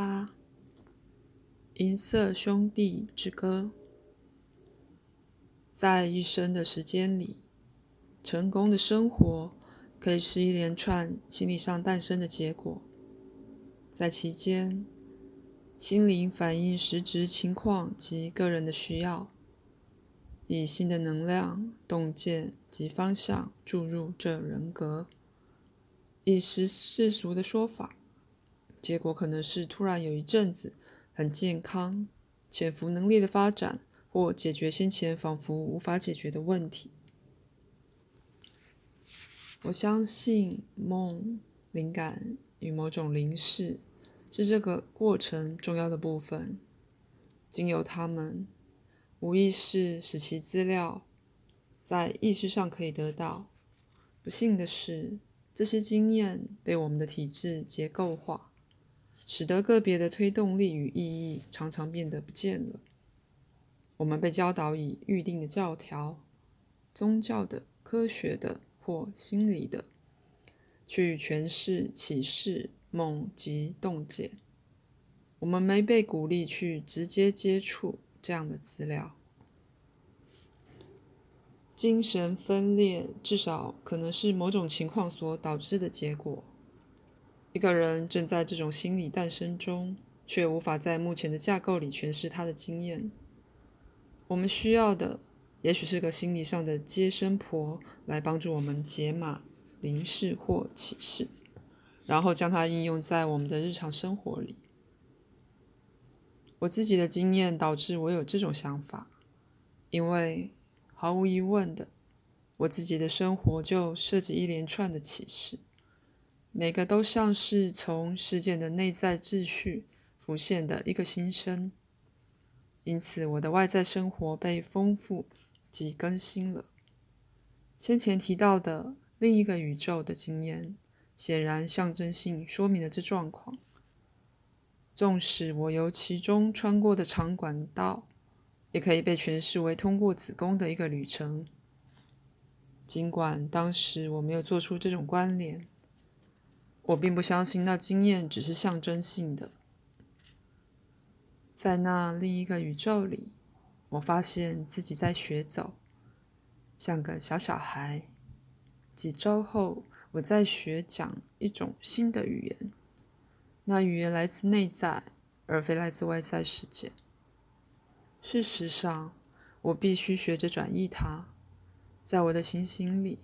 八，银色兄弟之歌。在一生的时间里，成功的生活可以是一连串心理上诞生的结果。在其间，心灵反映实质情况及个人的需要，以新的能量、洞见及方向注入这人格。以世世俗的说法，结果可能是突然有一阵子很健康、潜伏能力的发展。或解决先前仿佛无法解决的问题。我相信梦、灵感与某种灵视是这个过程重要的部分。经由他们，无意识使其资料在意识上可以得到。不幸的是，这些经验被我们的体制结构化，使得个别的推动力与意义常常变得不见了。我们被教导以预定的教条、宗教的、科学的或心理的，去诠释启示、梦及洞见。我们没被鼓励去直接接触这样的资料。精神分裂至少可能是某种情况所导致的结果。一个人正在这种心理诞生中，却无法在目前的架构里诠释他的经验。我们需要的，也许是个心理上的接生婆，来帮助我们解码灵视或启示，然后将它应用在我们的日常生活里。我自己的经验导致我有这种想法，因为毫无疑问的，我自己的生活就涉及一连串的启示，每个都像是从事件的内在秩序浮现的一个新生。因此，我的外在生活被丰富及更新了。先前提到的另一个宇宙的经验，显然象征性说明了这状况。纵使我由其中穿过的长管道，也可以被诠释为通过子宫的一个旅程。尽管当时我没有做出这种关联，我并不相信那经验只是象征性的。在那另一个宇宙里，我发现自己在学走，像个小小孩。几周后，我在学讲一种新的语言，那语言来自内在，而非来自外在世界。事实上，我必须学着转译它。在我的情形里，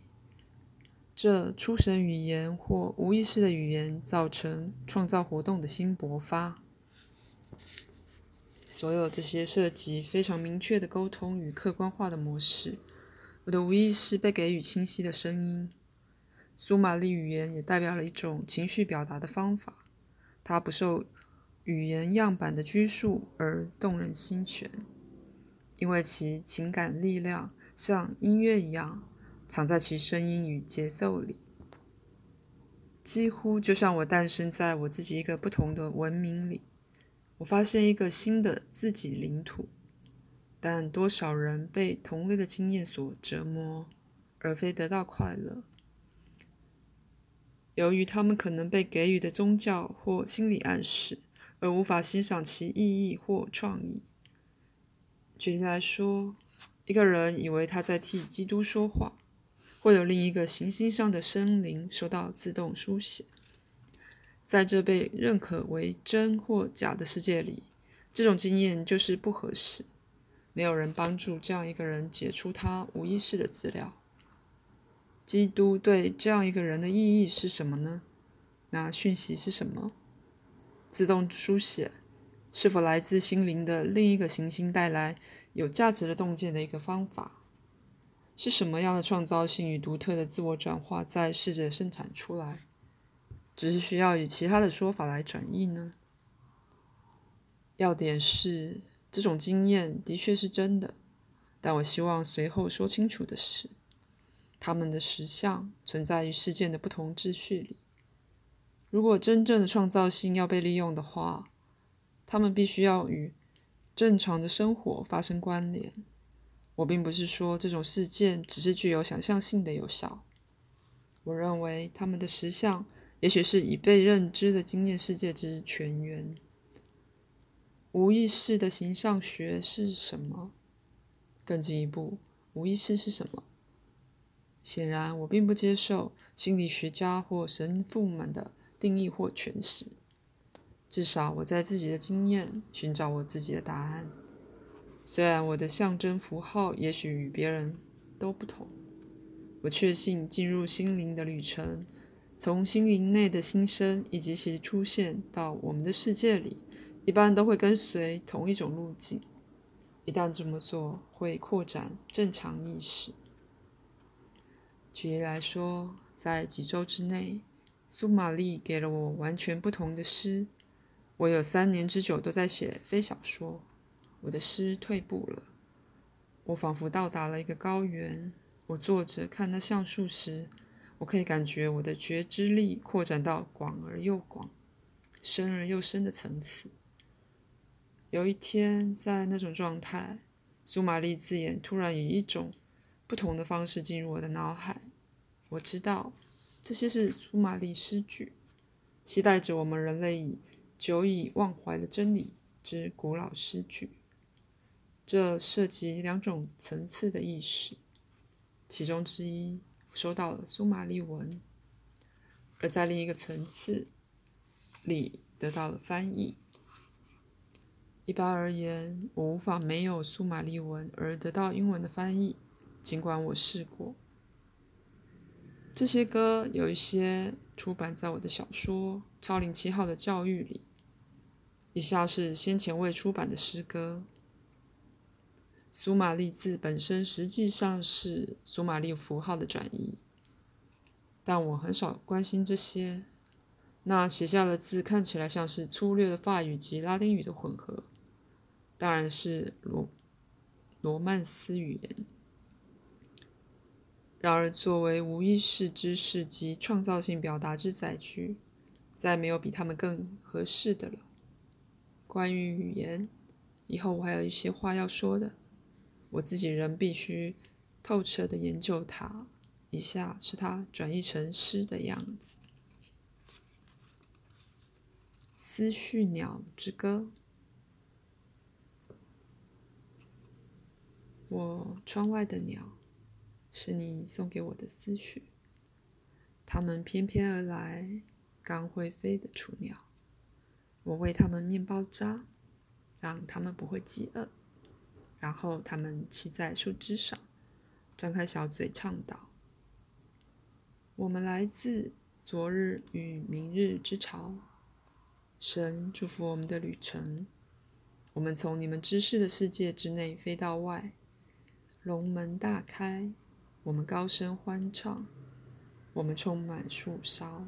这初神语言或无意识的语言造成创造活动的新勃发。所有这些涉及非常明确的沟通与客观化的模式，我的无意识被给予清晰的声音。苏玛丽语言也代表了一种情绪表达的方法，它不受语言样板的拘束而动人心弦，因为其情感力量像音乐一样藏在其声音与节奏里，几乎就像我诞生在我自己一个不同的文明里。我发现一个新的自己领土，但多少人被同类的经验所折磨，而非得到快乐？由于他们可能被给予的宗教或心理暗示，而无法欣赏其意义或创意。举例来说，一个人以为他在替基督说话，或有另一个行星上的生灵收到自动书写。在这被认可为真或假的世界里，这种经验就是不合适。没有人帮助这样一个人解除他无意识的资料。基督对这样一个人的意义是什么呢？那讯息是什么？自动书写是否来自心灵的另一个行星带来有价值的洞见的一个方法？是什么样的创造性与独特的自我转化在试着生产出来？只是需要以其他的说法来转译呢？要点是，这种经验的确是真的，但我希望随后说清楚的是，他们的实相存在于事件的不同秩序里。如果真正的创造性要被利用的话，他们必须要与正常的生活发生关联。我并不是说这种事件只是具有想象性的有效，我认为他们的实相。也许是已被认知的经验世界之全源。无意识的形象学是什么？更进一步，无意识是什么？显然，我并不接受心理学家或神父们的定义或诠释。至少，我在自己的经验寻找我自己的答案。虽然我的象征符号也许与别人都不同，我确信进入心灵的旅程，从心灵内的新生以及其出现到我们的世界里，一般都会跟随同一种路径。一旦这么做，会扩展正常意识。举例来说，在几周之内，苏玛丽给了我完全不同的诗。我有三年之久都在写非小说。我的诗退步了，我仿佛到达了一个高原。我坐着看那橡树时，我可以感觉我的觉知力扩展到广而又广、深而又深的层次。有一天，在那种状态，苏玛丽字眼突然以一种不同的方式进入我的脑海。我知道，这些是苏玛丽诗句，期待着我们人类已久已忘怀的真理之古老诗句。这涉及两种层次的意识，其中之一收到了苏玛丽文，而在另一个层次里得到了翻译。一般而言，我无法没有苏玛丽文而得到英文的翻译，尽管我试过。这些歌有一些出版在我的小说《超灵七号》的教育里，以下是先前未出版的诗歌。苏玛丽字本身实际上是苏玛丽符号的转移，但我很少关心这些。那写下的字看起来像是粗略的法语及拉丁语的混合，当然是罗罗曼斯语言。然而，作为无意识知识及创造性表达之载具，再没有比他们更合适的了。关于语言，以后我还有一些话要说的。我自己仍必须透彻的研究它。以下是它转译成诗的样子：《思绪鸟之歌》。我窗外的鸟，是你送给我的思绪。它们翩翩而来，刚会飞的雏鸟。我喂它们面包渣，让它们不会饥饿。然后他们骑在树枝上，张开小嘴唱道：“我们来自昨日与明日之潮，神祝福我们的旅程。我们从你们知识的世界之内飞到外，龙门大开，我们高声欢唱，我们充满树梢，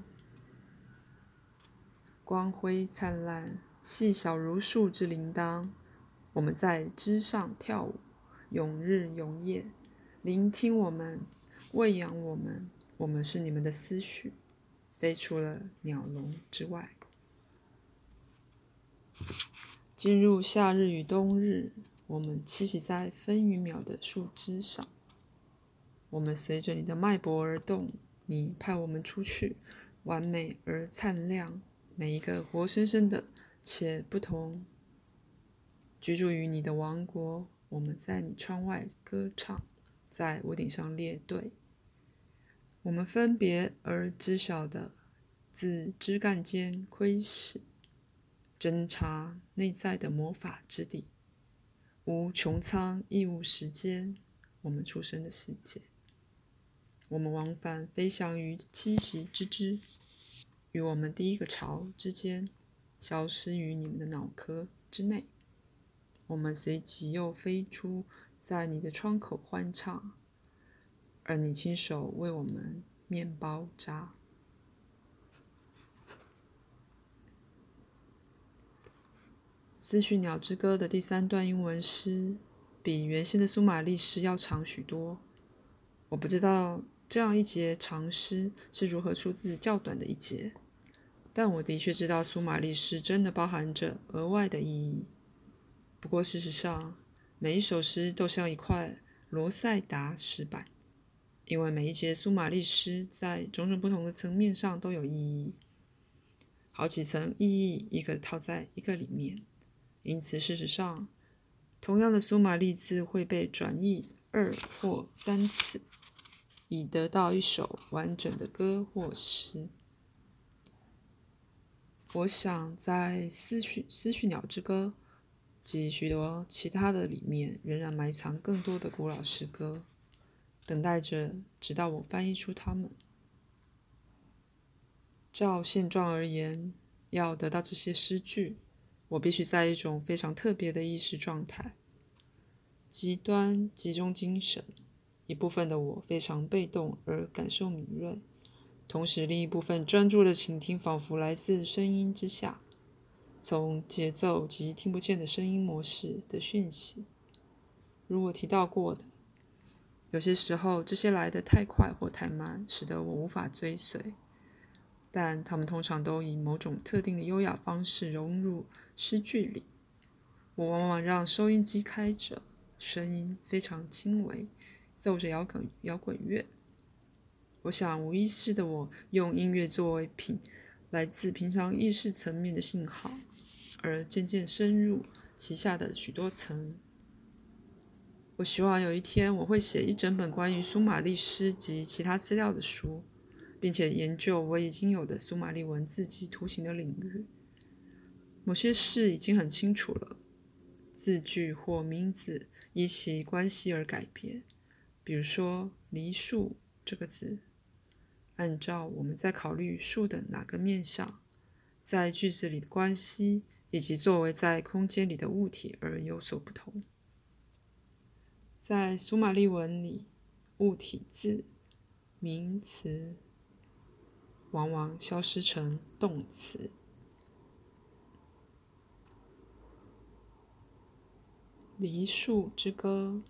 光辉灿烂，细小如树之铃铛。”我们在枝上跳舞，永日永夜，聆听我们，喂养我们。我们是你们的思绪，飞出了鸟笼之外。进入夏日与冬日，我们栖息在分与秒的树枝上。我们随着你的脉搏而动。你派我们出去，完美而灿亮，每一个活生生的且不同。居住于你的王国，我们在你窗外歌唱，在屋顶上列队。我们分别而知晓的，自枝干间窥视、侦查内在的魔法之地，无穹苍亦无时间。我们出生的世界，我们往返飞翔于栖息之枝，与我们第一个巢之间，消失于你们的脑壳之内。我们随即又飞出，在你的窗口欢唱，而你亲手为我们面包扎。《思绪鸟之歌》的第三段英文诗比原先的苏玛丽诗要长许多。我不知道这样一节长诗是如何出自较短的一节，但我的确知道苏玛丽诗真的包含着额外的意义。不过，事实上，每一首诗都像一块罗塞达石板，因为每一节苏玛丽诗在种种不同的层面上都有意义，好几层意义一个套在一个里面，因此，事实上，同样的苏玛利字会被转译二或三次，以得到一首完整的歌或诗。我想，在《思绪思绪鸟之歌》及许多其他的里面，仍然埋藏更多的古老诗歌，等待着直到我翻译出它们。照现状而言，要得到这些诗句，我必须在一种非常特别的意识状态，极端集中精神。一部分的我非常被动而感受敏锐。同时，另一部分专注的倾听，仿佛来自声音之下，从节奏及听不见的声音模式的讯息。如我提到过的，有些时候这些来得太快或太慢，使得我无法追随。但他们通常都以某种特定的优雅方式融入诗句里。我往往让收音机开着，声音非常轻微，奏着摇滚摇滚乐。我想，无意识的我用音乐作为品，来自平常意识层面的信号，而渐渐深入其下的许多层。我希望有一天我会写一整本关于苏玛丽诗及其他资料的书，并且研究我已经有的苏玛丽文字及图形的领域。某些事已经很清楚了，字句或名字依其关系而改变，比如说“梨树”这个字。按照我们在考虑树的哪个面相，在句子里的关系，以及作为在空间里的物体而有所不同。在苏玛利文里，物体字名词往往消失成动词。梨树之歌。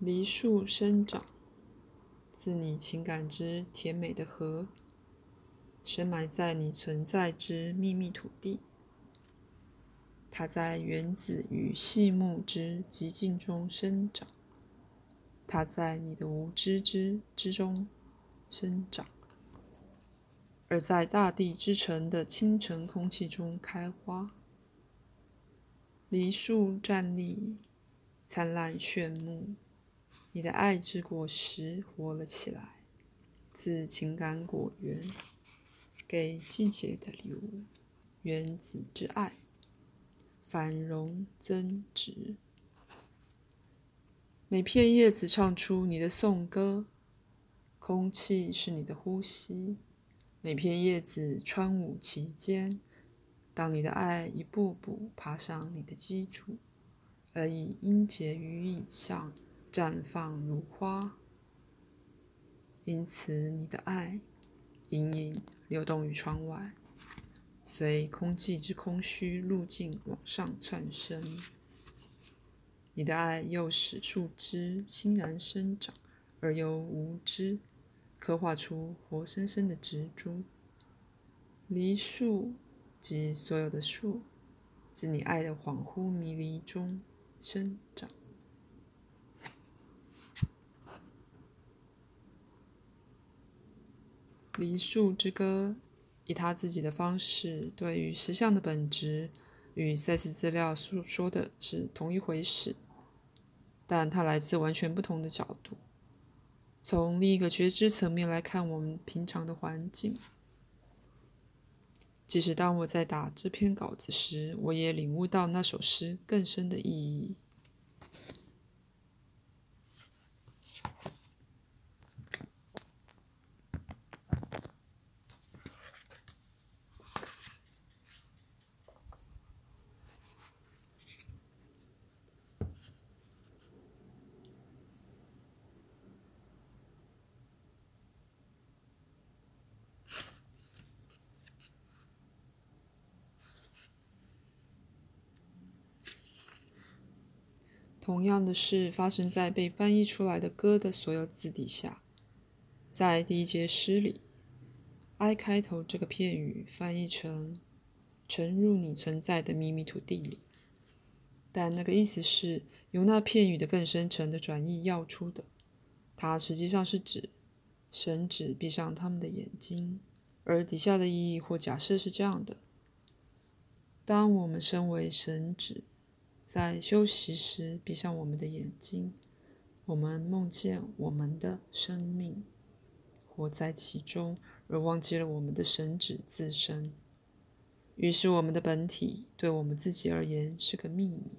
梨树生长自你情感之甜美的河，深埋在你存在之秘密土地。它在原子与细木之极境中生长，它在你的无知之之中生长，而在大地之城的清晨空气中开花。梨树站立，灿烂炫目。你的爱之果实活了起来，自情感果园给季节的礼物，原子之爱，繁荣增值。每片叶子唱出你的颂歌，空气是你的呼吸。每片叶子穿舞其间，当你的爱一步步爬上你的基础，而以音节予以上。绽放如花，因此你的爱隐隐流动于窗外，随空气之空虚路径往上窜升。你的爱又使树枝欣然生长，而又无知刻画出活生生的植株。梨树及所有的树，自你爱的恍惚迷离中生长。梨树之歌以他自己的方式，对于实相的本质与赛斯资料所说的是同一回事，但它来自完全不同的角度，从另一个觉知层面来看我们平常的环境。即使当我在打这篇稿子时，我也领悟到那首诗更深的意义。同样的事发生在被翻译出来的歌的所有字底下。在第一节诗里，“i” 开头这个片语翻译成“沉入你存在的秘密土地里”，但那个意思是由那片语的更深层的转译要出的。它实际上是指神指闭上他们的眼睛，而底下的意义或假设是这样的：当我们身为神指，在休息时闭上我们的眼睛我们梦见我们的生命活在其中而忘记了我们的神智自身。于是我们的本体对我们自己而言是个秘密。